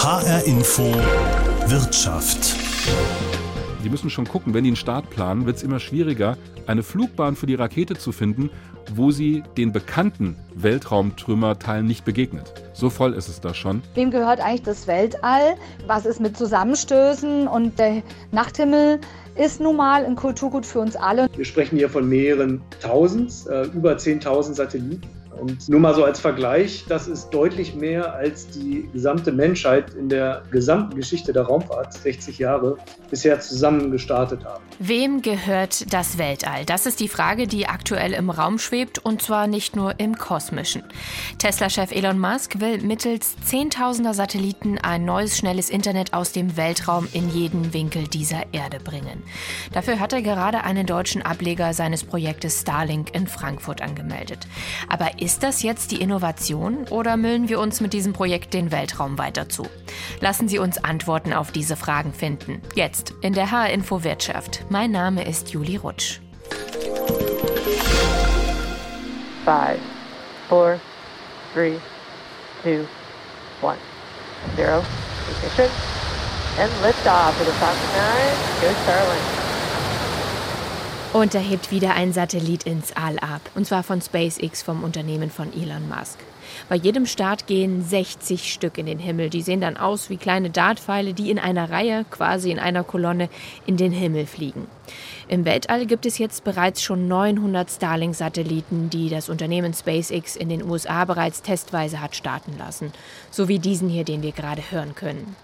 HR Info Wirtschaft. Sie müssen schon gucken, wenn die einen Start planen, wird es immer schwieriger, eine Flugbahn für die Rakete zu finden, wo sie den bekannten Weltraumtrümmerteilen nicht begegnet. So voll ist es da schon. Wem gehört eigentlich das Weltall? Was ist mit Zusammenstößen? Und der Nachthimmel ist nun mal ein Kulturgut für uns alle. Wir sprechen hier von mehreren Tausend, äh, über 10.000 Satelliten. Und nur mal so als Vergleich, das ist deutlich mehr als die gesamte Menschheit in der gesamten Geschichte der Raumfahrt, 60 Jahre, bisher zusammen gestartet haben. Wem gehört das Weltall? Das ist die Frage, die aktuell im Raum schwebt und zwar nicht nur im kosmischen. Tesla-Chef Elon Musk will mittels Zehntausender Satelliten ein neues, schnelles Internet aus dem Weltraum in jeden Winkel dieser Erde bringen. Dafür hat er gerade einen deutschen Ableger seines Projektes Starlink in Frankfurt angemeldet. Aber ist das jetzt die Innovation oder müllen wir uns mit diesem Projekt den Weltraum weiter zu? Lassen Sie uns Antworten auf diese Fragen finden. Jetzt in der HR-Info Wirtschaft. Mein Name ist Juli Rutsch. 5, 4, 3, 2, 1, 0. Ignition. And liftoff of the Falcon 9. Go Starlink. Und da hebt wieder ein Satellit ins All ab. Und zwar von SpaceX, vom Unternehmen von Elon Musk. Bei jedem Start gehen 60 Stück in den Himmel. Die sehen dann aus wie kleine Dartpfeile, die in einer Reihe, quasi in einer Kolonne, in den Himmel fliegen. Im Weltall gibt es jetzt bereits schon 900 Starlink-Satelliten, die das Unternehmen SpaceX in den USA bereits testweise hat starten lassen. So wie diesen hier, den wir gerade hören können.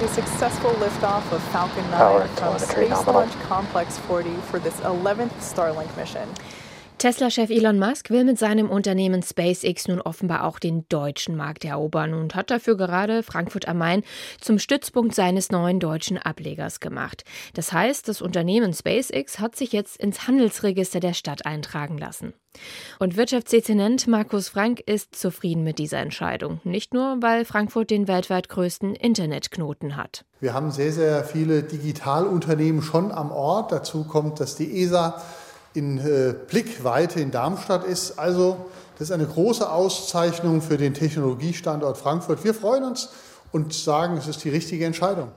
The successful liftoff of Falcon 9 from Space Launch Complex 40 for this 11th Starlink mission. Tesla-Chef Elon Musk will mit seinem Unternehmen SpaceX nun offenbar auch den deutschen Markt erobern und hat dafür gerade Frankfurt am Main zum Stützpunkt seines neuen deutschen Ablegers gemacht. Das heißt, das Unternehmen SpaceX hat sich jetzt ins Handelsregister der Stadt eintragen lassen. Und Wirtschaftsdezernent Markus Frank ist zufrieden mit dieser Entscheidung. Nicht nur, weil Frankfurt den weltweit größten Internetknoten hat. Wir haben sehr, sehr viele Digitalunternehmen schon am Ort. Dazu kommt, dass die ESA in äh, Blickweite in Darmstadt ist. Also das ist eine große Auszeichnung für den Technologiestandort Frankfurt. Wir freuen uns und sagen, es ist die richtige Entscheidung.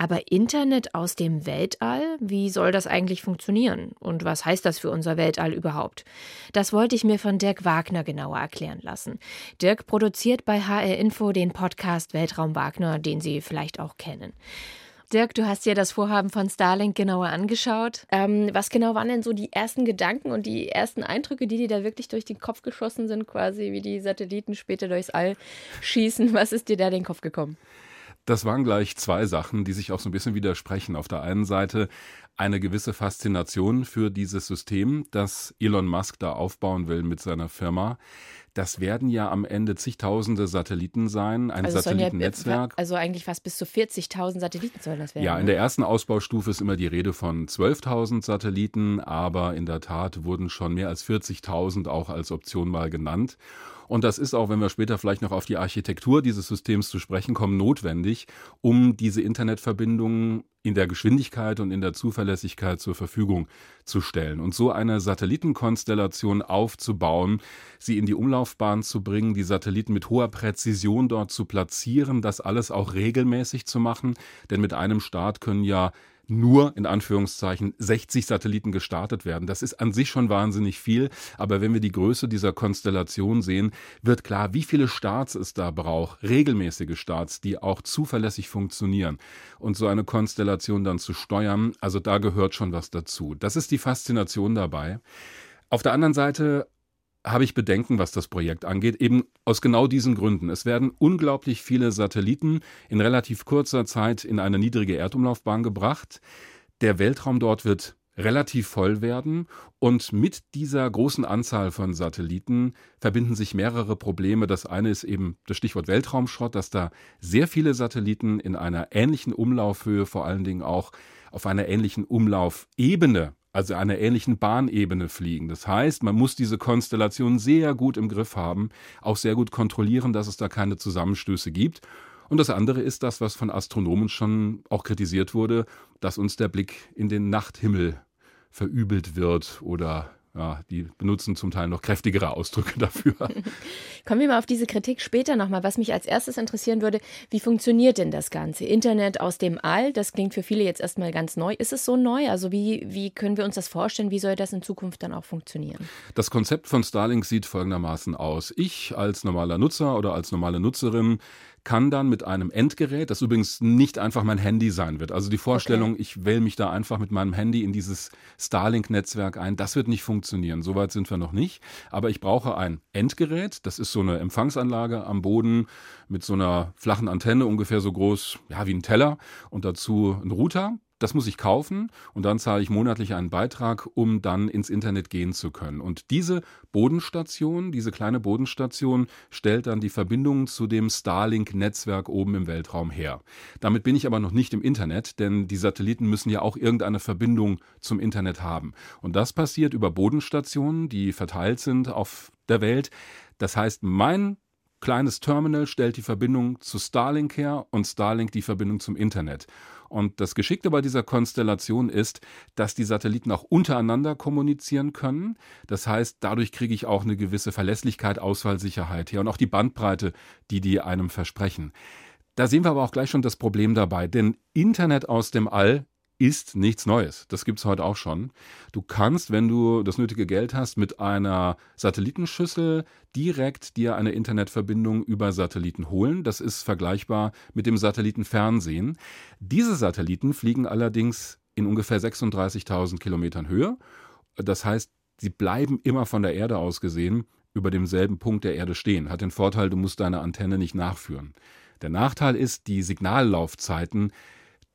Aber Internet aus dem Weltall, wie soll das eigentlich funktionieren? Und was heißt das für unser Weltall überhaupt? Das wollte ich mir von Dirk Wagner genauer erklären lassen. Dirk produziert bei HR Info den Podcast Weltraum Wagner, den Sie vielleicht auch kennen. Dirk, du hast dir das Vorhaben von Starlink genauer angeschaut. Ähm, was genau waren denn so die ersten Gedanken und die ersten Eindrücke, die dir da wirklich durch den Kopf geschossen sind, quasi wie die Satelliten später durchs All schießen? Was ist dir da in den Kopf gekommen? Das waren gleich zwei Sachen, die sich auch so ein bisschen widersprechen. Auf der einen Seite eine gewisse Faszination für dieses System, das Elon Musk da aufbauen will mit seiner Firma. Das werden ja am Ende zigtausende Satelliten sein, ein also Satellitennetzwerk. Ja, also eigentlich fast bis zu 40.000 Satelliten sollen das werden. Ja, in ne? der ersten Ausbaustufe ist immer die Rede von 12.000 Satelliten, aber in der Tat wurden schon mehr als 40.000 auch als Option mal genannt. Und das ist auch, wenn wir später vielleicht noch auf die Architektur dieses Systems zu sprechen kommen, notwendig, um diese Internetverbindungen in der Geschwindigkeit und in der Zuverlässigkeit zur Verfügung zu stellen. Und so eine Satellitenkonstellation aufzubauen, sie in die Umlaufbahn zu bringen, die Satelliten mit hoher Präzision dort zu platzieren, das alles auch regelmäßig zu machen. Denn mit einem Start können ja nur in Anführungszeichen 60 Satelliten gestartet werden. Das ist an sich schon wahnsinnig viel, aber wenn wir die Größe dieser Konstellation sehen, wird klar, wie viele Starts es da braucht, regelmäßige Starts, die auch zuverlässig funktionieren. Und so eine Konstellation dann zu steuern, also da gehört schon was dazu. Das ist die Faszination dabei. Auf der anderen Seite habe ich Bedenken, was das Projekt angeht, eben aus genau diesen Gründen. Es werden unglaublich viele Satelliten in relativ kurzer Zeit in eine niedrige Erdumlaufbahn gebracht. Der Weltraum dort wird relativ voll werden und mit dieser großen Anzahl von Satelliten verbinden sich mehrere Probleme. Das eine ist eben das Stichwort Weltraumschrott, dass da sehr viele Satelliten in einer ähnlichen Umlaufhöhe, vor allen Dingen auch auf einer ähnlichen Umlaufebene also einer ähnlichen Bahnebene fliegen. Das heißt, man muss diese Konstellation sehr gut im Griff haben, auch sehr gut kontrollieren, dass es da keine Zusammenstöße gibt. Und das andere ist das, was von Astronomen schon auch kritisiert wurde, dass uns der Blick in den Nachthimmel verübelt wird oder ja, die benutzen zum Teil noch kräftigere Ausdrücke dafür. Kommen wir mal auf diese Kritik später nochmal. Was mich als erstes interessieren würde, wie funktioniert denn das Ganze? Internet aus dem All, das klingt für viele jetzt erstmal ganz neu. Ist es so neu? Also wie, wie können wir uns das vorstellen? Wie soll das in Zukunft dann auch funktionieren? Das Konzept von Starlink sieht folgendermaßen aus. Ich als normaler Nutzer oder als normale Nutzerin kann dann mit einem Endgerät, das übrigens nicht einfach mein Handy sein wird. Also die Vorstellung, okay. ich wähle mich da einfach mit meinem Handy in dieses Starlink-Netzwerk ein, das wird nicht funktionieren. Soweit sind wir noch nicht. Aber ich brauche ein Endgerät, das ist so eine Empfangsanlage am Boden mit so einer flachen Antenne, ungefähr so groß ja, wie ein Teller und dazu ein Router. Das muss ich kaufen und dann zahle ich monatlich einen Beitrag, um dann ins Internet gehen zu können. Und diese Bodenstation, diese kleine Bodenstation, stellt dann die Verbindung zu dem Starlink-Netzwerk oben im Weltraum her. Damit bin ich aber noch nicht im Internet, denn die Satelliten müssen ja auch irgendeine Verbindung zum Internet haben. Und das passiert über Bodenstationen, die verteilt sind auf der Welt. Das heißt, mein kleines Terminal stellt die Verbindung zu Starlink her und Starlink die Verbindung zum Internet. Und das Geschickte bei dieser Konstellation ist, dass die Satelliten auch untereinander kommunizieren können. Das heißt, dadurch kriege ich auch eine gewisse Verlässlichkeit, Ausfallsicherheit her und auch die Bandbreite, die die einem versprechen. Da sehen wir aber auch gleich schon das Problem dabei, denn Internet aus dem All ist nichts Neues. Das gibt es heute auch schon. Du kannst, wenn du das nötige Geld hast, mit einer Satellitenschüssel direkt dir eine Internetverbindung über Satelliten holen. Das ist vergleichbar mit dem Satellitenfernsehen. Diese Satelliten fliegen allerdings in ungefähr 36.000 Kilometern Höhe. Das heißt, sie bleiben immer von der Erde aus gesehen über demselben Punkt der Erde stehen. Hat den Vorteil, du musst deine Antenne nicht nachführen. Der Nachteil ist, die Signallaufzeiten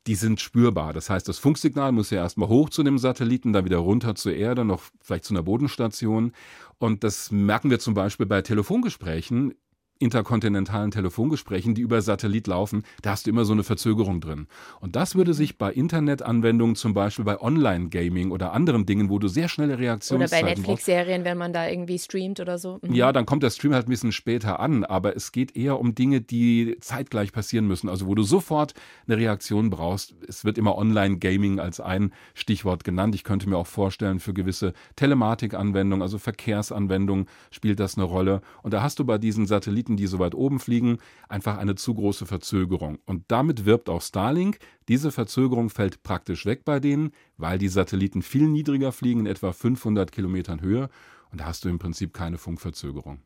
die sind spürbar. Das heißt, das Funksignal muss ja erstmal hoch zu dem Satelliten, dann wieder runter zur Erde, noch vielleicht zu einer Bodenstation. Und das merken wir zum Beispiel bei Telefongesprächen interkontinentalen Telefongesprächen, die über Satellit laufen, da hast du immer so eine Verzögerung drin. Und das würde sich bei Internetanwendungen, zum Beispiel bei Online-Gaming oder anderen Dingen, wo du sehr schnelle Reaktionszeiten Oder bei Netflix-Serien, wenn man da irgendwie streamt oder so. Mhm. Ja, dann kommt der Stream halt ein bisschen später an, aber es geht eher um Dinge, die zeitgleich passieren müssen, also wo du sofort eine Reaktion brauchst. Es wird immer Online-Gaming als ein Stichwort genannt. Ich könnte mir auch vorstellen, für gewisse Telematikanwendungen, also Verkehrsanwendungen spielt das eine Rolle. Und da hast du bei diesen Satelliten Satelliten, die so weit oben fliegen, einfach eine zu große Verzögerung. Und damit wirbt auch Starlink. Diese Verzögerung fällt praktisch weg bei denen, weil die Satelliten viel niedriger fliegen, in etwa 500 Kilometern Höhe. Und da hast du im Prinzip keine Funkverzögerung.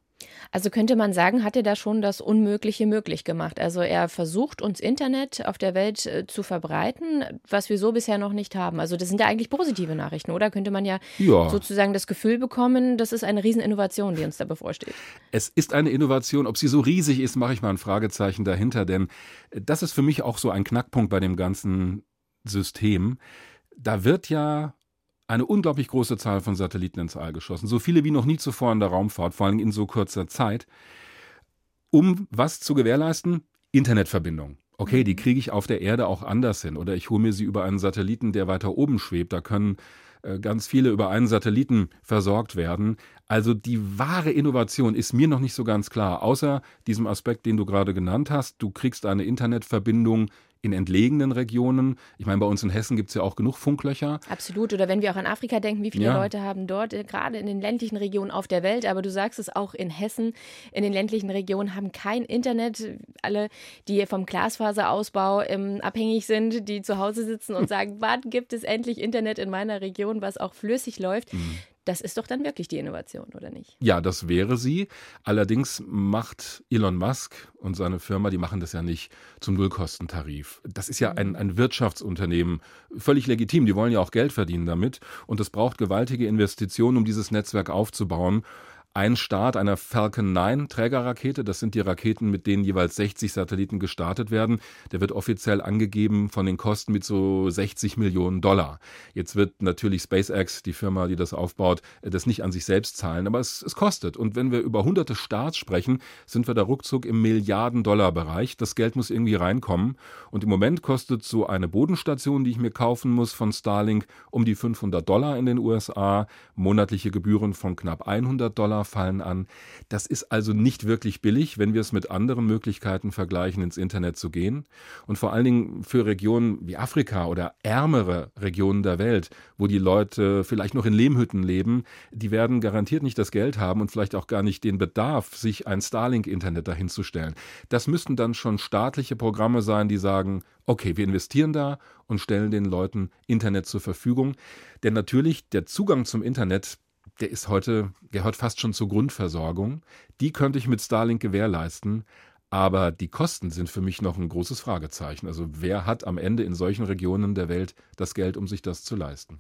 Also könnte man sagen, hat er da schon das Unmögliche möglich gemacht. Also er versucht, uns Internet auf der Welt äh, zu verbreiten, was wir so bisher noch nicht haben. Also das sind ja eigentlich positive Nachrichten, oder? Könnte man ja, ja. sozusagen das Gefühl bekommen, das ist eine Rieseninnovation, die uns da bevorsteht. Es ist eine Innovation. Ob sie so riesig ist, mache ich mal ein Fragezeichen dahinter, denn das ist für mich auch so ein Knackpunkt bei dem ganzen System. Da wird ja eine unglaublich große Zahl von Satelliten ins All geschossen, so viele wie noch nie zuvor in der Raumfahrt, vor allem in so kurzer Zeit, um was zu gewährleisten? Internetverbindung. Okay, die mhm. kriege ich auf der Erde auch anders hin oder ich hole mir sie über einen Satelliten, der weiter oben schwebt. Da können äh, ganz viele über einen Satelliten versorgt werden. Also die wahre Innovation ist mir noch nicht so ganz klar, außer diesem Aspekt, den du gerade genannt hast. Du kriegst eine Internetverbindung in entlegenen Regionen. Ich meine, bei uns in Hessen gibt es ja auch genug Funklöcher. Absolut. Oder wenn wir auch an Afrika denken, wie viele ja. Leute haben dort, äh, gerade in den ländlichen Regionen auf der Welt, aber du sagst es auch in Hessen, in den ländlichen Regionen haben kein Internet. Alle, die vom Glasfaserausbau ähm, abhängig sind, die zu Hause sitzen und sagen, wann gibt es endlich Internet in meiner Region, was auch flüssig läuft. Mhm. Das ist doch dann wirklich die Innovation, oder nicht? Ja, das wäre sie. Allerdings macht Elon Musk und seine Firma, die machen das ja nicht zum Nullkostentarif. Das ist ja ein, mhm. ein Wirtschaftsunternehmen, völlig legitim. Die wollen ja auch Geld verdienen damit. Und es braucht gewaltige Investitionen, um dieses Netzwerk aufzubauen ein Start einer Falcon 9 Trägerrakete. Das sind die Raketen, mit denen jeweils 60 Satelliten gestartet werden. Der wird offiziell angegeben von den Kosten mit so 60 Millionen Dollar. Jetzt wird natürlich SpaceX, die Firma, die das aufbaut, das nicht an sich selbst zahlen, aber es, es kostet. Und wenn wir über hunderte Starts sprechen, sind wir da ruckzuck im Milliarden-Dollar-Bereich. Das Geld muss irgendwie reinkommen. Und im Moment kostet so eine Bodenstation, die ich mir kaufen muss von Starlink, um die 500 Dollar in den USA, monatliche Gebühren von knapp 100 Dollar fallen an. Das ist also nicht wirklich billig, wenn wir es mit anderen Möglichkeiten vergleichen, ins Internet zu gehen. Und vor allen Dingen für Regionen wie Afrika oder ärmere Regionen der Welt, wo die Leute vielleicht noch in Lehmhütten leben, die werden garantiert nicht das Geld haben und vielleicht auch gar nicht den Bedarf, sich ein Starlink-Internet dahinzustellen. Das müssten dann schon staatliche Programme sein, die sagen, okay, wir investieren da und stellen den Leuten Internet zur Verfügung. Denn natürlich, der Zugang zum Internet, der ist heute, gehört fast schon zur Grundversorgung. Die könnte ich mit Starlink gewährleisten. Aber die Kosten sind für mich noch ein großes Fragezeichen. Also wer hat am Ende in solchen Regionen der Welt das Geld, um sich das zu leisten?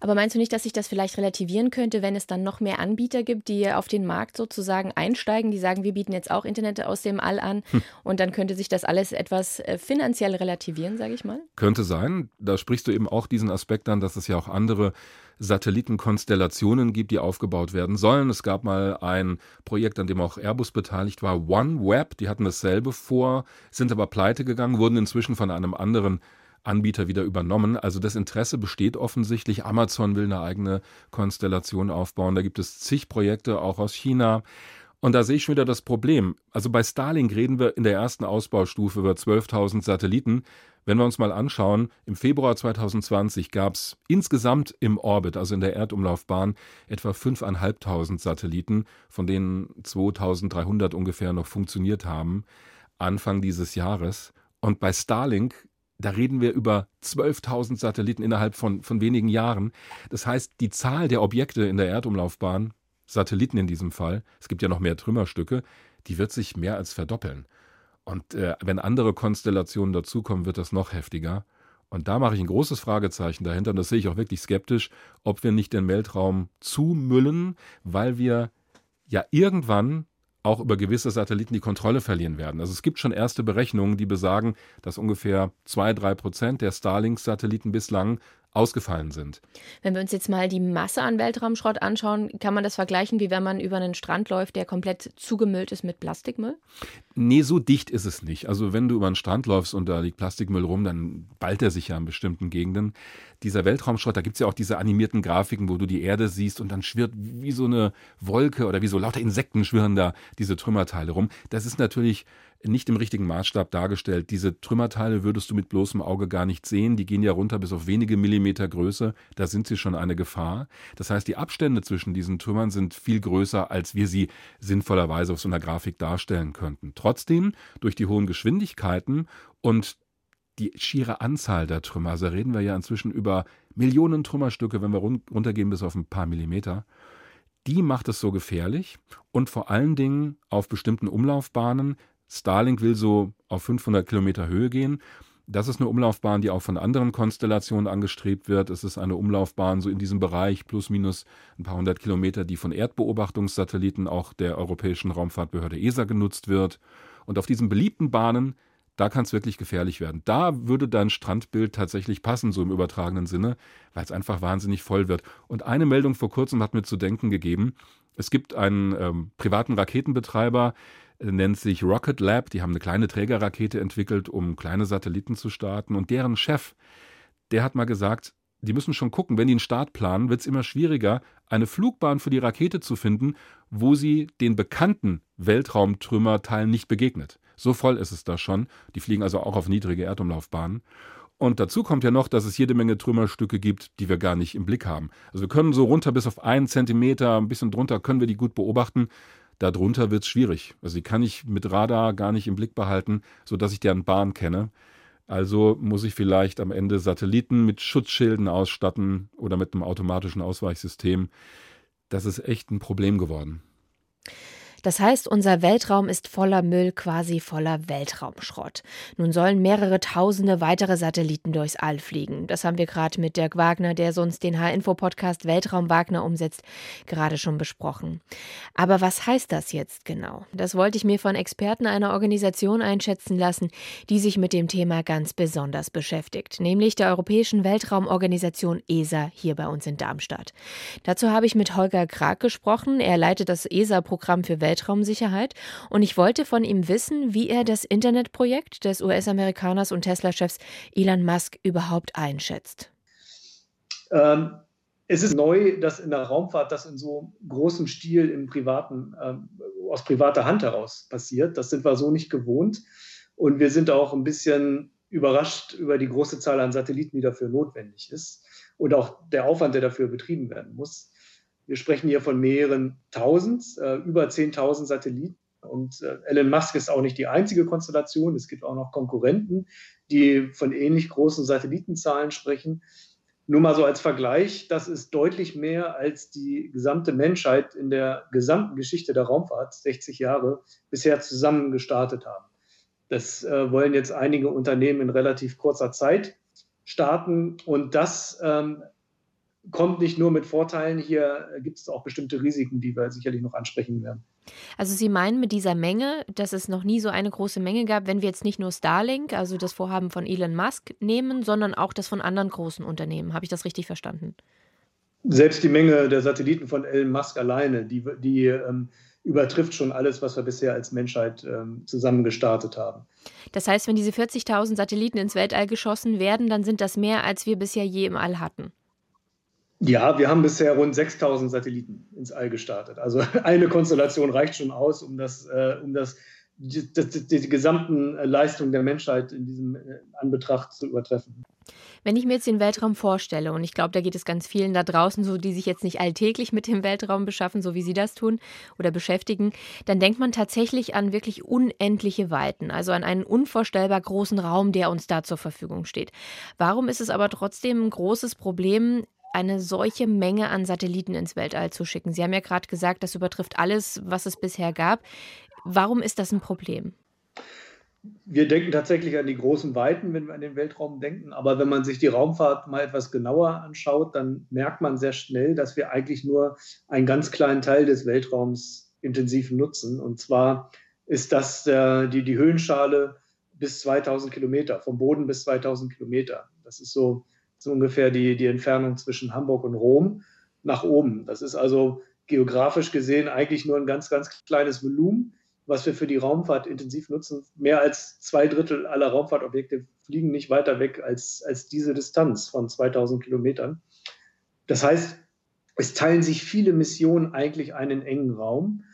Aber meinst du nicht, dass sich das vielleicht relativieren könnte, wenn es dann noch mehr Anbieter gibt, die auf den Markt sozusagen einsteigen, die sagen, wir bieten jetzt auch Internet aus dem All an hm. und dann könnte sich das alles etwas äh, finanziell relativieren, sage ich mal? Könnte sein. Da sprichst du eben auch diesen Aspekt an, dass es ja auch andere Satellitenkonstellationen gibt, die aufgebaut werden sollen. Es gab mal ein Projekt, an dem auch Airbus beteiligt war, OneWeb, die hatten dasselbe vor, sind aber pleite gegangen, wurden inzwischen von einem anderen Anbieter wieder übernommen. Also das Interesse besteht offensichtlich. Amazon will eine eigene Konstellation aufbauen. Da gibt es zig Projekte, auch aus China. Und da sehe ich schon wieder das Problem. Also bei Starlink reden wir in der ersten Ausbaustufe über 12.000 Satelliten. Wenn wir uns mal anschauen, im Februar 2020 gab es insgesamt im Orbit, also in der Erdumlaufbahn, etwa 5.500 Satelliten, von denen 2.300 ungefähr noch funktioniert haben, Anfang dieses Jahres. Und bei Starlink da reden wir über 12.000 Satelliten innerhalb von, von wenigen Jahren. Das heißt, die Zahl der Objekte in der Erdumlaufbahn Satelliten in diesem Fall, es gibt ja noch mehr Trümmerstücke, die wird sich mehr als verdoppeln. Und äh, wenn andere Konstellationen dazukommen, wird das noch heftiger. Und da mache ich ein großes Fragezeichen dahinter, und das sehe ich auch wirklich skeptisch, ob wir nicht den Weltraum zumüllen, weil wir ja irgendwann auch über gewisse Satelliten die Kontrolle verlieren werden. Also es gibt schon erste Berechnungen, die besagen, dass ungefähr zwei, drei Prozent der Starlink-Satelliten bislang ausgefallen sind. Wenn wir uns jetzt mal die Masse an Weltraumschrott anschauen, kann man das vergleichen, wie wenn man über einen Strand läuft, der komplett zugemüllt ist mit Plastikmüll? Nee, so dicht ist es nicht. Also wenn du über einen Strand läufst und da liegt Plastikmüll rum, dann ballt er sich ja in bestimmten Gegenden. Dieser Weltraumschrott, da gibt es ja auch diese animierten Grafiken, wo du die Erde siehst und dann schwirrt wie so eine Wolke oder wie so lauter Insekten schwirren da diese Trümmerteile rum. Das ist natürlich nicht im richtigen Maßstab dargestellt. Diese Trümmerteile würdest du mit bloßem Auge gar nicht sehen. Die gehen ja runter bis auf wenige Millimeter Größe. Da sind sie schon eine Gefahr. Das heißt, die Abstände zwischen diesen Trümmern sind viel größer, als wir sie sinnvollerweise auf so einer Grafik darstellen könnten. Trotzdem, durch die hohen Geschwindigkeiten und die schiere Anzahl der Trümmer, also reden wir ja inzwischen über Millionen Trümmerstücke, wenn wir runtergehen bis auf ein paar Millimeter, die macht es so gefährlich und vor allen Dingen auf bestimmten Umlaufbahnen Starlink will so auf 500 Kilometer Höhe gehen. Das ist eine Umlaufbahn, die auch von anderen Konstellationen angestrebt wird. Es ist eine Umlaufbahn so in diesem Bereich plus minus ein paar hundert Kilometer, die von Erdbeobachtungssatelliten auch der Europäischen Raumfahrtbehörde ESA genutzt wird. Und auf diesen beliebten Bahnen, da kann es wirklich gefährlich werden. Da würde dein Strandbild tatsächlich passen, so im übertragenen Sinne, weil es einfach wahnsinnig voll wird. Und eine Meldung vor kurzem hat mir zu denken gegeben. Es gibt einen ähm, privaten Raketenbetreiber, nennt sich Rocket Lab. Die haben eine kleine Trägerrakete entwickelt, um kleine Satelliten zu starten. Und deren Chef, der hat mal gesagt, die müssen schon gucken, wenn die einen Start planen, wird es immer schwieriger, eine Flugbahn für die Rakete zu finden, wo sie den bekannten Weltraumtrümmerteilen nicht begegnet. So voll ist es da schon. Die fliegen also auch auf niedrige Erdumlaufbahnen. Und dazu kommt ja noch, dass es jede Menge Trümmerstücke gibt, die wir gar nicht im Blick haben. Also wir können so runter bis auf einen Zentimeter, ein bisschen drunter, können wir die gut beobachten. Darunter wird es schwierig. Also die kann ich mit Radar gar nicht im Blick behalten, sodass ich deren Bahn kenne. Also muss ich vielleicht am Ende Satelliten mit Schutzschilden ausstatten oder mit einem automatischen Ausweichsystem. Das ist echt ein Problem geworden. Das heißt, unser Weltraum ist voller Müll, quasi voller Weltraumschrott. Nun sollen mehrere tausende weitere Satelliten durchs All fliegen. Das haben wir gerade mit Dirk Wagner, der sonst den H-Info-Podcast Weltraum Wagner umsetzt, gerade schon besprochen. Aber was heißt das jetzt genau? Das wollte ich mir von Experten einer Organisation einschätzen lassen, die sich mit dem Thema ganz besonders beschäftigt, nämlich der Europäischen Weltraumorganisation ESA hier bei uns in Darmstadt. Dazu habe ich mit Holger Krag gesprochen. Er leitet das ESA-Programm für Weltraum Weltraumsicherheit. Und ich wollte von ihm wissen, wie er das Internetprojekt des US-Amerikaners und Tesla-Chefs Elon Musk überhaupt einschätzt. Ähm, Es ist neu, dass in der Raumfahrt das in so großem Stil im privaten, äh, aus privater Hand heraus passiert. Das sind wir so nicht gewohnt. Und wir sind auch ein bisschen überrascht über die große Zahl an Satelliten, die dafür notwendig ist und auch der Aufwand, der dafür betrieben werden muss. Wir sprechen hier von mehreren Tausend, äh, über 10.000 Satelliten. Und äh, Elon Musk ist auch nicht die einzige Konstellation. Es gibt auch noch Konkurrenten, die von ähnlich großen Satellitenzahlen sprechen. Nur mal so als Vergleich, das ist deutlich mehr als die gesamte Menschheit in der gesamten Geschichte der Raumfahrt, 60 Jahre, bisher zusammen gestartet haben. Das äh, wollen jetzt einige Unternehmen in relativ kurzer Zeit starten und das ähm, kommt nicht nur mit Vorteilen, hier gibt es auch bestimmte Risiken, die wir sicherlich noch ansprechen werden. Also Sie meinen mit dieser Menge, dass es noch nie so eine große Menge gab, wenn wir jetzt nicht nur Starlink, also das Vorhaben von Elon Musk nehmen, sondern auch das von anderen großen Unternehmen. Habe ich das richtig verstanden? Selbst die Menge der Satelliten von Elon Musk alleine, die, die ähm, übertrifft schon alles, was wir bisher als Menschheit ähm, zusammen gestartet haben. Das heißt, wenn diese 40.000 Satelliten ins Weltall geschossen werden, dann sind das mehr, als wir bisher je im All hatten. Ja, wir haben bisher rund 6000 Satelliten ins All gestartet. Also eine Konstellation reicht schon aus, um das, äh, um das, die, die, die, gesamten Leistung der Menschheit in diesem äh, Anbetracht zu übertreffen. Wenn ich mir jetzt den Weltraum vorstelle, und ich glaube, da geht es ganz vielen da draußen so, die sich jetzt nicht alltäglich mit dem Weltraum beschaffen, so wie Sie das tun oder beschäftigen, dann denkt man tatsächlich an wirklich unendliche Weiten, also an einen unvorstellbar großen Raum, der uns da zur Verfügung steht. Warum ist es aber trotzdem ein großes Problem, eine solche Menge an Satelliten ins Weltall zu schicken? Sie haben ja gerade gesagt, das übertrifft alles, was es bisher gab. Warum ist das ein Problem? Wir denken tatsächlich an die großen Weiten, wenn wir an den Weltraum denken. Aber wenn man sich die Raumfahrt mal etwas genauer anschaut, dann merkt man sehr schnell, dass wir eigentlich nur einen ganz kleinen Teil des Weltraums intensiv nutzen. Und zwar ist das äh, die, die Höhenschale bis 2000 Kilometer, vom Boden bis 2000 Kilometer. Das ist so so ungefähr die, die Entfernung zwischen Hamburg und Rom nach oben. Das ist also geografisch gesehen eigentlich nur ein ganz, ganz kleines Volumen, was wir für die Raumfahrt intensiv nutzen. Mehr als zwei Drittel aller Raumfahrtobjekte fliegen nicht weiter weg als, als diese Distanz von 2000 Kilometern. Das heißt, es teilen sich viele Missionen eigentlich einen engen Raum.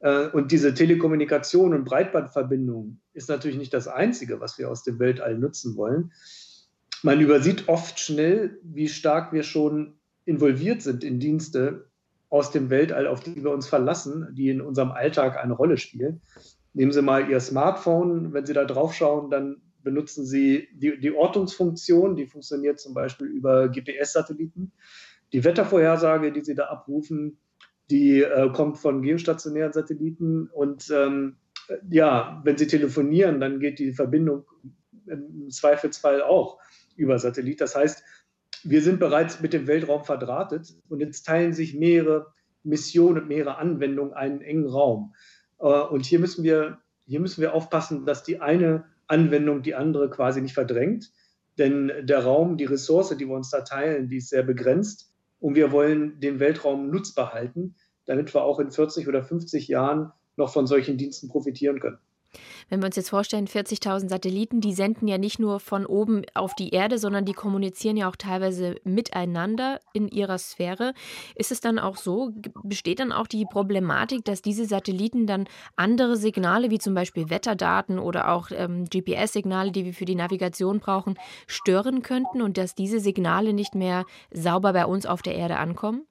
Äh, und diese Telekommunikation und Breitbandverbindung ist natürlich nicht das Einzige, was wir aus dem Weltall nutzen wollen man übersieht oft schnell, wie stark wir schon involviert sind in Dienste aus dem Weltall, auf die wir uns verlassen, die in unserem Alltag eine Rolle spielen. Nehmen Sie mal Ihr Smartphone, wenn Sie da drauf schauen, dann benutzen Sie die, die Ortungsfunktion, die funktioniert zum Beispiel über GPS-Satelliten. Die Wettervorhersage, die Sie da abrufen, die äh, kommt von geostationären Satelliten. Und ähm, ja, wenn Sie telefonieren, dann geht die Verbindung im Zweifelsfall auch über Satellit. Das heißt, wir sind bereits mit dem Weltraum verdrahtet und jetzt teilen sich mehrere Missionen und mehrere Anwendungen einen engen Raum. Äh, und hier müssen wir, hier müssen wir aufpassen, dass die eine Anwendung die andere quasi nicht verdrängt. Denn der Raum, die Ressource, die wir uns da teilen, die ist sehr begrenzt. Und wir wollen den Weltraum nutzbar halten, damit wir auch in 40 oder 50 Jahren noch von solchen Diensten profitieren können. Wenn wir uns jetzt vorstellen, 40.000 Satelliten, die senden ja nicht nur von oben auf die Erde, sondern die kommunizieren ja auch teilweise miteinander in ihrer Sphäre. Ist es dann auch so, besteht dann auch die Problematik, dass diese Satelliten dann andere Signale, wie zum Beispiel Wetterdaten oder auch ähm, GPS-Signale, die wir für die Navigation brauchen, stören könnten und dass diese Signale nicht mehr sauber bei uns auf der Erde ankommen?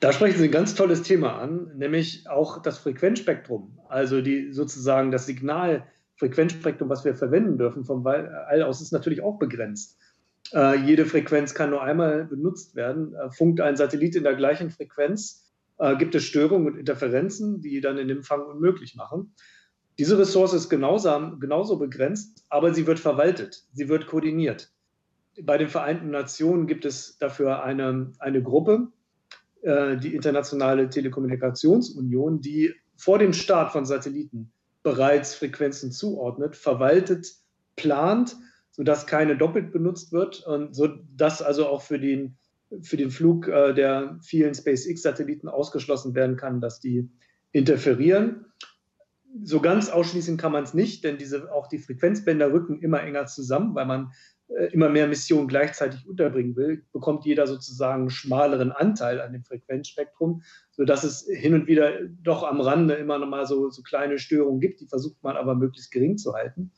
Da sprechen Sie ein ganz tolles Thema an, nämlich auch das Frequenzspektrum, also die sozusagen das Signalfrequenzspektrum, was wir verwenden dürfen vom All aus, ist natürlich auch begrenzt. Äh, jede Frequenz kann nur einmal benutzt werden. Äh, funkt ein Satellit in der gleichen Frequenz, äh, gibt es Störungen und Interferenzen, die dann den Empfang unmöglich machen. Diese Ressource ist genauso, genauso begrenzt, aber sie wird verwaltet, sie wird koordiniert. Bei den Vereinten Nationen gibt es dafür eine, eine Gruppe, äh, die Internationale Telekommunikationsunion, die vor dem Start von Satelliten bereits Frequenzen zuordnet, verwaltet, plant, sodass keine doppelt benutzt wird und sodass also auch für den, für den Flug äh, der vielen SpaceX-Satelliten ausgeschlossen werden kann, dass die interferieren. So ganz ausschließen kann man es nicht, denn diese, auch die Frequenzbänder rücken immer enger zusammen, weil man immer mehr Missionen gleichzeitig unterbringen will, bekommt jeder sozusagen einen schmaleren Anteil an dem Frequenzspektrum, sodass es hin und wieder doch am Rande immer noch mal so, so kleine Störungen gibt, die versucht man aber möglichst gering zu halten.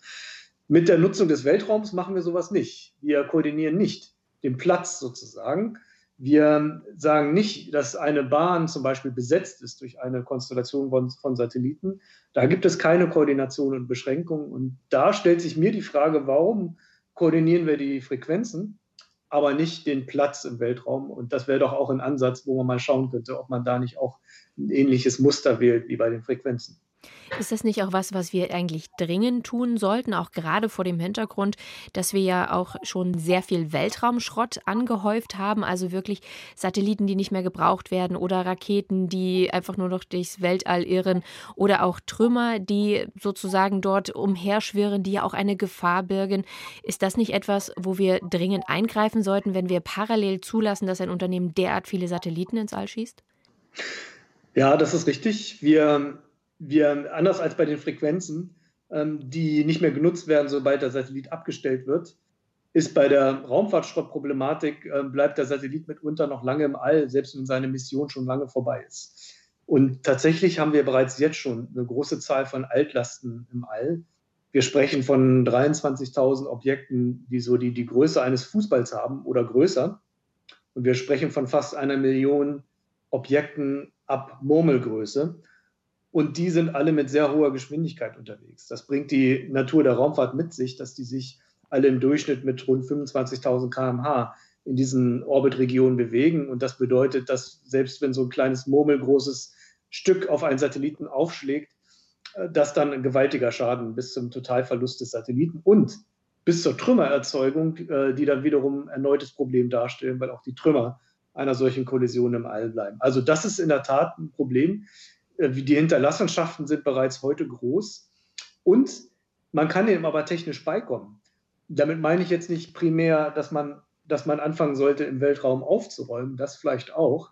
Mit der Nutzung des Weltraums machen wir sowas nicht. Wir koordinieren nicht den Platz sozusagen. Wir sagen nicht, dass eine Bahn zum Beispiel besetzt ist durch eine Konstellation von, von, Satelliten. Da gibt es keine Koordination und Beschränkung. Und da stellt sich mir die Frage, warum koordinieren wir die Frequenzen, aber nicht den Platz im Weltraum. Und das wäre doch auch ein Ansatz, wo man mal schauen könnte, ob man da nicht auch ein ähnliches Muster wählt wie bei den Frequenzen. Ist das nicht auch was, was wir eigentlich dringend tun sollten, auch gerade vor dem Hintergrund, dass wir ja auch schon sehr viel Weltraumschrott angehäuft haben, also wirklich Satelliten, die nicht mehr gebraucht werden oder Raketen, die einfach nur noch durchs Weltall irren oder auch Trümmer, die sozusagen dort umherschwirren, die ja auch eine Gefahr birgen. Ist das nicht etwas, wo wir dringend eingreifen sollten, wenn wir parallel zulassen, dass ein Unternehmen derart viele Satelliten ins All schießt? Ja, das ist richtig. Wir wir, anders als bei den Frequenzen, ähm, die nicht mehr genutzt werden, sobald der Satellit abgestellt wird, ist bei der Raumfahrtschrottproblematik, äh, bleibt der Satellit mitunter noch lange im All, selbst wenn seine Mission schon lange vorbei ist. Und tatsächlich haben wir bereits jetzt schon eine große Zahl von Altlasten im All. Wir sprechen von 23.000 Objekten, die so die, die Größe eines Fußballs haben oder größer. Und wir sprechen von fast einer Million Objekten ab Murmelgröße. Und die sind alle mit sehr hoher Geschwindigkeit unterwegs. Das bringt die Natur der Raumfahrt mit sich, dass die sich alle im Durchschnitt mit rund 25.000 km/h in diesen Orbitregionen bewegen. Und das bedeutet, dass selbst wenn so ein kleines murmelgroßes Stück auf einen Satelliten aufschlägt, äh, dass dann ein gewaltiger Schaden bis zum Totalverlust des Satelliten und bis zur Trümmererzeugung, äh, die dann wiederum ein erneutes Problem darstellen, weil auch die Trümmer einer solchen Kollision im All bleiben. Also das ist in der Tat ein Problem. Äh, die Hinterlassenschaften sind bereits heute groß. Und man kann dem aber technisch beikommen. Damit meine ich jetzt nicht primär, dass man, dass man anfangen sollte, im Weltraum aufzuräumen, das vielleicht auch,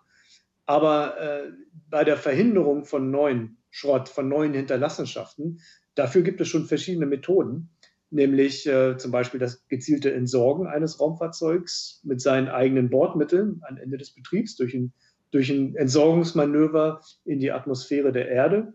aber äh, bei der Verhinderung von neuen Schrott, von neuen Hinterlassenschaften, dafür gibt es schon verschiedene Methoden, nämlich äh, zum Beispiel das gezielte Entsorgen eines Raumfahrzeugs mit seinen eigenen Bordmitteln am Ende des Betriebs durch ein durch ein Entsorgungsmanöver in die Atmosphäre der Erde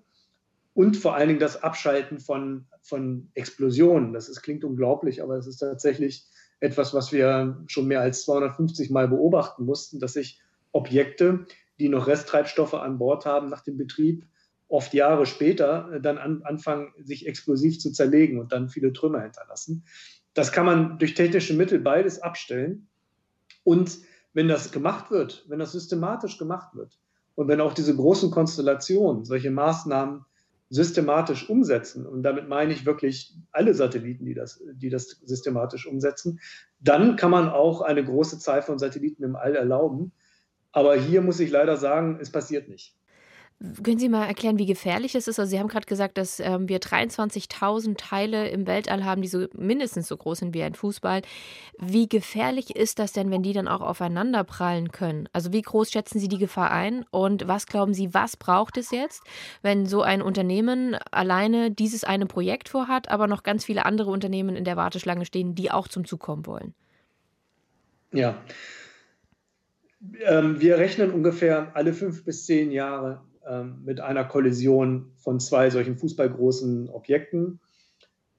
und vor allen Dingen das Abschalten von, von Explosionen. Das ist, klingt unglaublich, aber es ist tatsächlich etwas, was wir schon mehr als 250 Mal beobachten mussten, dass sich Objekte, die noch Resttreibstoffe an Bord haben nach dem Betrieb, oft Jahre später dann an, anfangen, sich explosiv zu zerlegen und dann viele Trümmer hinterlassen. Das kann man durch technische Mittel beides abstellen. Und wenn das gemacht wird, wenn das systematisch gemacht wird und wenn auch diese großen Konstellationen solche Maßnahmen systematisch umsetzen, und damit meine ich wirklich alle Satelliten, die das, die das systematisch umsetzen, dann kann man auch eine große Zahl von Satelliten im All erlauben. Aber hier muss ich leider sagen, es passiert nicht. Können Sie mal erklären, wie gefährlich es ist? Also Sie haben gerade gesagt, dass ähm, wir 23.000 Teile im Weltall haben, die so mindestens so groß sind wie ein Fußball. Wie gefährlich ist das denn, wenn die dann auch aufeinander prallen können? Also wie groß schätzen Sie die Gefahr ein? Und was glauben Sie, was braucht es jetzt, wenn so ein Unternehmen alleine dieses eine Projekt vorhat, aber noch ganz viele andere Unternehmen in der Warteschlange stehen, die auch zum Zug kommen wollen? Ja. Ähm, wir rechnen ungefähr alle fünf bis zehn Jahre mit einer Kollision von zwei solchen fußballgroßen Objekten.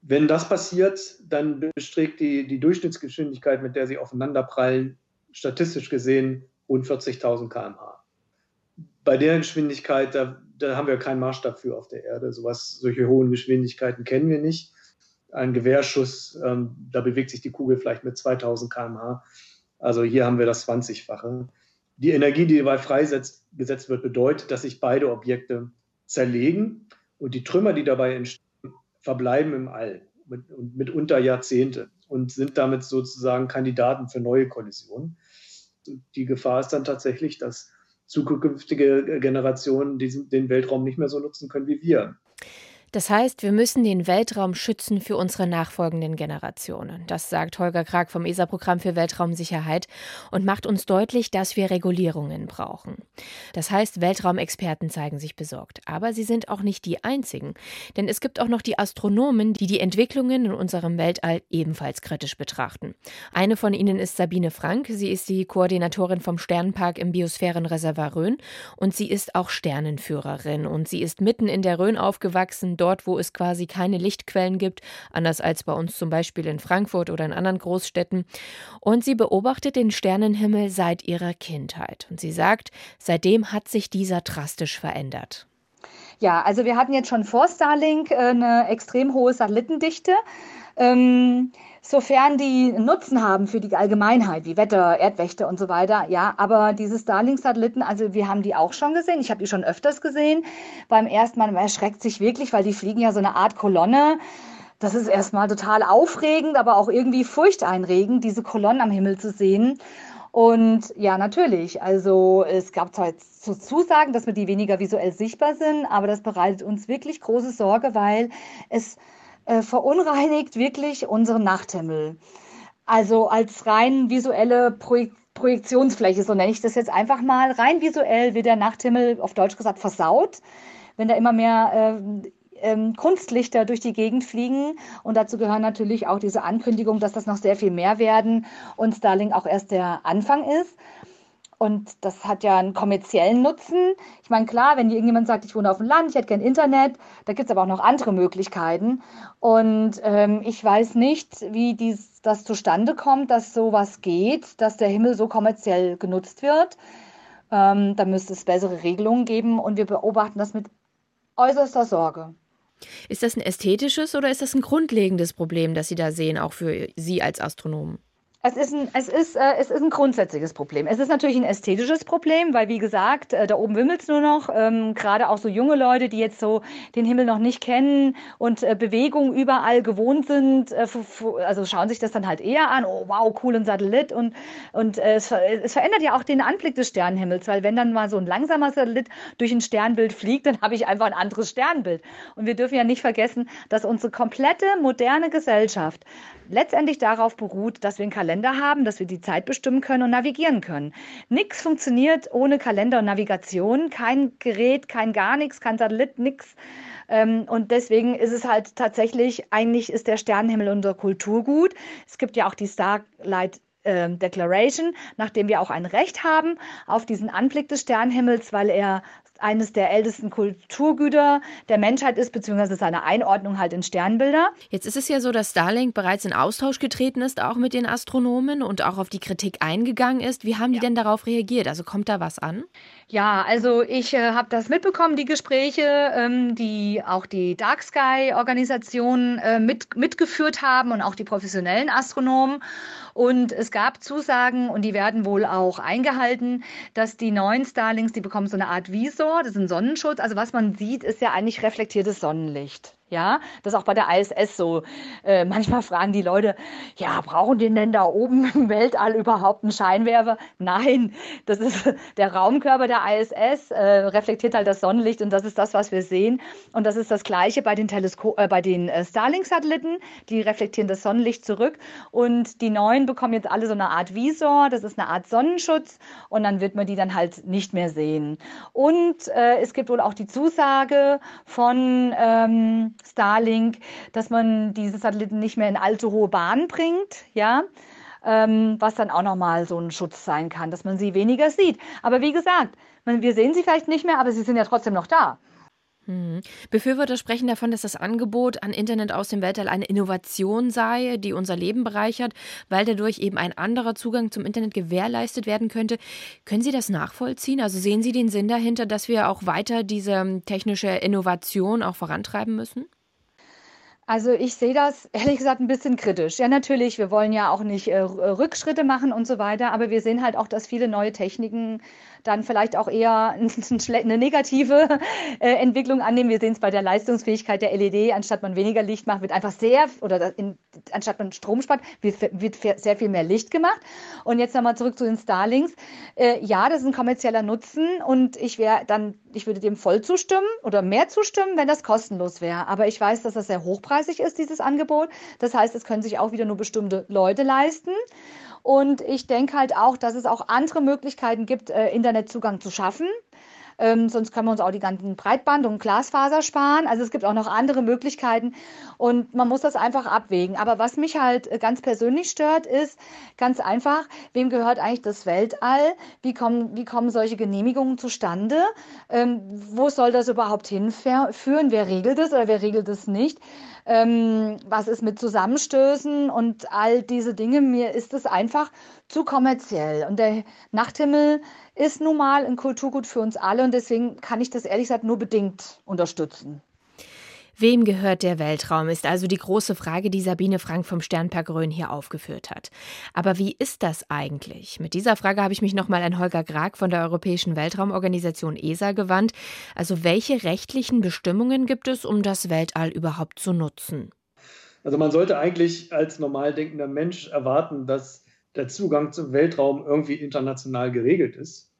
Wenn das passiert, dann besträgt die, die Durchschnittsgeschwindigkeit, mit der sie aufeinanderprallen, statistisch gesehen rund 40.000 km/h. Bei der Geschwindigkeit, da, da, haben wir keinen Maßstab für auf der Erde. Sowas, solche hohen Geschwindigkeiten kennen wir nicht. Ein Gewehrschuss, ähm, da bewegt sich die Kugel vielleicht mit 2000 km/h. Also hier haben wir das 20-fache. Die Energie, die dabei freigesetzt wird, bedeutet, dass sich beide Objekte zerlegen und die Trümmer, die dabei entstehen, verbleiben im All mit, mitunter Jahrzehnte und sind damit sozusagen Kandidaten für neue Kollisionen. Die Gefahr ist dann tatsächlich, dass zukünftige Generationen diesen, den Weltraum nicht mehr so nutzen können wie wir. Das heißt, wir müssen den Weltraum schützen für unsere nachfolgenden Generationen. Das sagt Holger Krag vom ESA-Programm für Weltraumsicherheit und macht uns deutlich, dass wir Regulierungen brauchen. Das heißt, Weltraumexperten zeigen sich besorgt. Aber sie sind auch nicht die einzigen. Denn es gibt auch noch die Astronomen, die die Entwicklungen in unserem Weltall ebenfalls kritisch betrachten. Eine von ihnen ist Sabine Frank. Sie ist die Koordinatorin vom Sternenpark im Biosphärenreservoir Rhön und sie ist auch Sternenführerin. Und sie ist mitten in der Rhön aufgewachsen dort, wo es quasi keine Lichtquellen gibt, anders als bei uns zum Beispiel in Frankfurt oder in anderen Großstädten. Und sie beobachtet den Sternenhimmel seit ihrer Kindheit. Und sie sagt, seitdem hat sich dieser drastisch verändert. Ja, also wir hatten jetzt schon vor Starlink äh, eine extrem hohe Satellitendichte. Ähm, sofern die Nutzen haben für die Allgemeinheit, wie Wetter, Erdwächter und so weiter. Ja, aber diese Starlink-Satelliten, also wir haben die auch schon gesehen. Ich habe die schon öfters gesehen. Beim ersten Mal man erschreckt sich wirklich, weil die fliegen ja so eine Art Kolonne. Das ist erstmal total aufregend, aber auch irgendwie furchteinregend, diese Kolonnen am Himmel zu sehen. Und ja, natürlich. Also es gab zwar jetzt so Zusagen, dass wir die weniger visuell sichtbar sind, aber das bereitet uns wirklich große Sorge, weil es äh, verunreinigt wirklich unseren Nachthimmel. Also als rein visuelle Projek Projektionsfläche, so nenne ich das jetzt einfach mal. Rein visuell wird der Nachthimmel, auf Deutsch gesagt, versaut, wenn da immer mehr äh, ähm, Kunstlichter durch die Gegend fliegen. Und dazu gehören natürlich auch diese Ankündigung, dass das noch sehr viel mehr werden und Starlink auch erst der Anfang ist. Und das hat ja einen kommerziellen Nutzen. Ich meine, klar, wenn irgendjemand sagt, ich wohne auf dem Land, ich hätte gern Internet, da gibt es aber auch noch andere Möglichkeiten. Und ähm, ich weiß nicht, wie dies, das zustande kommt, dass sowas geht, dass der Himmel so kommerziell genutzt wird. Ähm, da müsste es bessere Regelungen geben und wir beobachten das mit äußerster Sorge. Ist das ein ästhetisches oder ist das ein grundlegendes Problem, das Sie da sehen, auch für Sie als Astronomen? Es ist, ein, es, ist, äh, es ist ein grundsätzliches Problem. Es ist natürlich ein ästhetisches Problem, weil, wie gesagt, äh, da oben wimmelt es nur noch. Ähm, Gerade auch so junge Leute, die jetzt so den Himmel noch nicht kennen und äh, Bewegungen überall gewohnt sind, äh, also schauen sich das dann halt eher an. Oh, wow, cool, ein Satellit. Und, und äh, es, es, verändert ja auch den Anblick des Sternenhimmels, weil wenn dann mal so ein langsamer Satellit durch ein Sternbild fliegt, dann habe ich einfach ein anderes Sternbild. Und wir dürfen ja nicht vergessen, dass unsere komplette moderne Gesellschaft letztendlich darauf beruht, dass wir einen Kalender haben, dass wir die Zeit bestimmen können und navigieren können. Nichts funktioniert ohne Kalender und Navigation. Kein Gerät, kein gar nichts, kein Satellit, nichts. Ähm, und deswegen ist es halt tatsächlich, eigentlich ist der Sternenhimmel unser Kulturgut. Es gibt ja auch die Starlight ähm, Declaration, nachdem wir auch ein Recht haben auf diesen Anblick des Sternenhimmels, weil er eines der ältesten Kulturgüter der Menschheit ist, beziehungsweise seine Einordnung halt in Sternbilder. Jetzt ist es ja so, dass Starlink bereits in Austausch getreten ist, auch mit den Astronomen und auch auf die Kritik eingegangen ist. Wie haben die ja. denn darauf reagiert? Also kommt da was an? Ja, also ich äh, habe das mitbekommen, die Gespräche, ähm, die auch die Dark Sky-Organisation äh, mit, mitgeführt haben und auch die professionellen Astronomen. Und es gab Zusagen und die werden wohl auch eingehalten, dass die neuen Starlings, die bekommen so eine Art Visor, das ist ein Sonnenschutz. Also was man sieht, ist ja eigentlich reflektiertes Sonnenlicht. Ja, das ist auch bei der ISS so. Äh, manchmal fragen die Leute, ja, brauchen die denn da oben im Weltall überhaupt einen Scheinwerfer? Nein, das ist der Raumkörper der ISS, äh, reflektiert halt das Sonnenlicht und das ist das, was wir sehen. Und das ist das Gleiche bei den, Telesko äh, bei den äh, Starlink-Satelliten. Die reflektieren das Sonnenlicht zurück und die neuen bekommen jetzt alle so eine Art Visor, das ist eine Art Sonnenschutz und dann wird man die dann halt nicht mehr sehen. Und äh, es gibt wohl auch die Zusage von ähm, Starlink, dass man diese Satelliten nicht mehr in allzu hohe Bahnen bringt, ja, ähm, was dann auch nochmal so ein Schutz sein kann, dass man sie weniger sieht. Aber wie gesagt, man, wir sehen sie vielleicht nicht mehr, aber sie sind ja trotzdem noch da. Mhm. Befürworter sprechen davon, dass das Angebot an Internet aus dem Weltall eine Innovation sei, die unser Leben bereichert, weil dadurch eben ein anderer Zugang zum Internet gewährleistet werden könnte. Können Sie das nachvollziehen? Also sehen Sie den Sinn dahinter, dass wir auch weiter diese technische Innovation auch vorantreiben müssen? Also ich sehe das ehrlich gesagt ein bisschen kritisch. Ja, natürlich, wir wollen ja auch nicht äh, Rückschritte machen und so weiter, aber wir sehen halt auch, dass viele neue Techniken dann vielleicht auch eher eine negative äh, Entwicklung annehmen. Wir sehen es bei der Leistungsfähigkeit der LED, anstatt man weniger Licht macht, wird einfach sehr, oder in, anstatt man Strom spart, wird, wird sehr viel mehr Licht gemacht. Und jetzt nochmal zurück zu den Starlings. Äh, ja, das ist ein kommerzieller Nutzen und ich wäre dann ich würde dem voll zustimmen oder mehr zustimmen, wenn das kostenlos wäre. Aber ich weiß, dass das sehr hochpreisig ist, dieses Angebot. Das heißt, es können sich auch wieder nur bestimmte Leute leisten. Und ich denke halt auch, dass es auch andere Möglichkeiten gibt, äh, Internetzugang zu schaffen. Ähm, sonst können wir uns auch die ganzen Breitband- und Glasfaser sparen. Also es gibt auch noch andere Möglichkeiten und man muss das einfach abwägen. Aber was mich halt äh, ganz persönlich stört, ist ganz einfach, wem gehört eigentlich das Weltall? Wie kommen, wie kommen solche Genehmigungen zustande? Ähm, wo soll das überhaupt hinführen? Wer regelt es oder wer regelt es nicht? Ähm, was ist mit Zusammenstößen und all diese Dinge? Mir ist es einfach zu kommerziell. Und der Nachthimmel ist nun mal ein Kulturgut für uns alle und deswegen kann ich das ehrlich gesagt nur bedingt unterstützen. Wem gehört der Weltraum, ist also die große Frage, die Sabine Frank vom Sternpergrön hier aufgeführt hat. Aber wie ist das eigentlich? Mit dieser Frage habe ich mich nochmal an Holger Grag von der Europäischen Weltraumorganisation ESA gewandt. Also welche rechtlichen Bestimmungen gibt es, um das Weltall überhaupt zu nutzen? Also man sollte eigentlich als normal denkender Mensch erwarten, dass der Zugang zum Weltraum irgendwie international geregelt ist.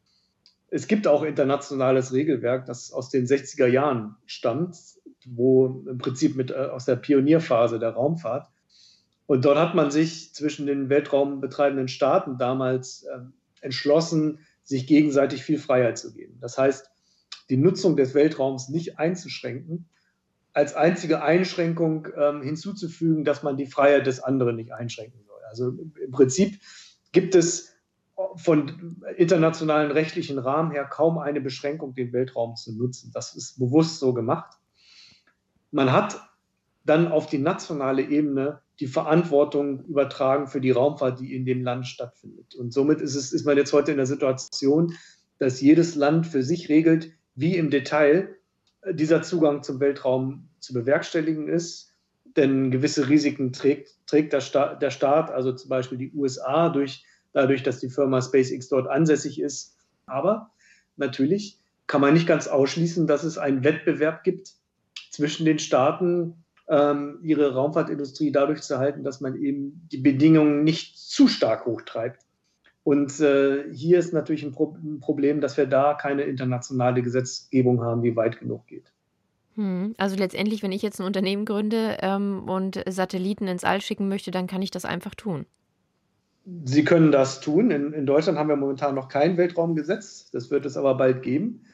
Es gibt auch internationales Regelwerk, das aus den 60er Jahren stammt, wo im Prinzip mit, äh, aus der Pionierphase der Raumfahrt. Und dort hat man sich zwischen den weltraumbetreibenden Staaten damals äh, entschlossen, sich gegenseitig viel Freiheit zu geben. Das heißt, die Nutzung des Weltraums nicht einzuschränken, als einzige Einschränkung ähm, hinzuzufügen, dass man die Freiheit des anderen nicht einschränken soll. Also im Prinzip gibt es von internationalen rechtlichen Rahmen her kaum eine Beschränkung, den Weltraum zu nutzen. Das ist bewusst so gemacht. Man hat dann auf die nationale Ebene die Verantwortung übertragen für die Raumfahrt, die in dem Land stattfindet. Und somit ist, es, ist man jetzt heute in der Situation, dass jedes Land für sich regelt, wie im Detail dieser Zugang zum Weltraum zu bewerkstelligen ist denn gewisse Risiken trägt, trägt der, Staat, der Staat, also zum Beispiel die USA, durch, dadurch, dass die Firma SpaceX dort ansässig ist. Aber natürlich kann man nicht ganz ausschließen, dass es einen Wettbewerb gibt zwischen den Staaten, ähm, ihre Raumfahrtindustrie dadurch zu halten, dass man eben die Bedingungen nicht zu stark hochtreibt. Und äh, hier ist natürlich ein, Pro ein Problem, dass wir da keine internationale Gesetzgebung haben, die weit genug geht. Hm, also letztendlich, wenn ich jetzt ein Unternehmen gründe ähm, und Satelliten ins All schicken möchte, dann kann ich das einfach tun. Sie können das tun. In, in Deutschland haben wir momentan noch kein Weltraumgesetz. Das wird es aber bald geben.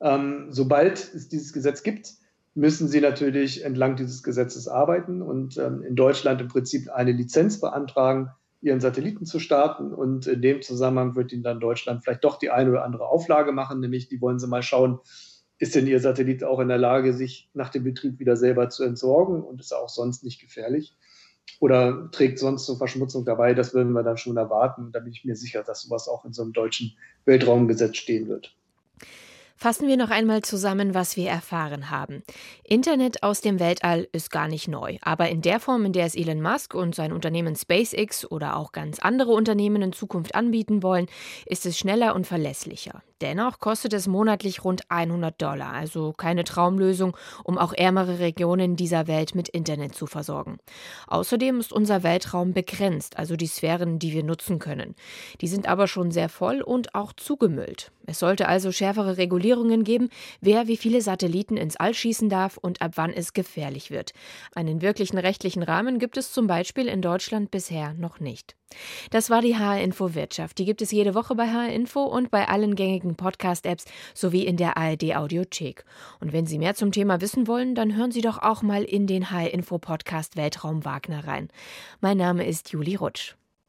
Ähm, sobald es dieses Gesetz gibt, müssen Sie natürlich entlang dieses Gesetzes arbeiten und ähm, in Deutschland im Prinzip eine Lizenz beantragen, Ihren Satelliten zu starten. Und in dem Zusammenhang wird Ihnen dann Deutschland vielleicht doch die eine oder andere Auflage machen, nämlich die wollen Sie mal schauen, ist denn Ihr Satellit auch in der Lage, sich nach dem Betrieb wieder selber zu entsorgen und ist auch sonst nicht gefährlich? Oder trägt sonst zur Verschmutzung dabei? Das würden wir dann schon erwarten. Da bin ich mir sicher, dass sowas auch in so einem deutschen Weltraumgesetz stehen wird. Fassen wir noch einmal zusammen, was wir erfahren haben. Internet aus dem Weltall ist gar nicht neu, aber in der Form, in der es Elon Musk und sein Unternehmen SpaceX oder auch ganz andere Unternehmen in Zukunft anbieten wollen, ist es schneller und verlässlicher. Dennoch kostet es monatlich rund 100 Dollar, also keine Traumlösung, um auch ärmere Regionen dieser Welt mit Internet zu versorgen. Außerdem ist unser Weltraum begrenzt, also die Sphären, die wir nutzen können. Die sind aber schon sehr voll und auch zugemüllt. Es sollte also schärfere Regulierungen geben, wer wie viele Satelliten ins All schießen darf und ab wann es gefährlich wird. Einen wirklichen rechtlichen Rahmen gibt es zum Beispiel in Deutschland bisher noch nicht. Das war die HR Info Wirtschaft. Die gibt es jede Woche bei HR Info und bei allen gängigen Podcast-Apps sowie in der ARD Audiothek. Und wenn Sie mehr zum Thema wissen wollen, dann hören Sie doch auch mal in den HR Info Podcast Weltraum Wagner rein. Mein Name ist Juli Rutsch.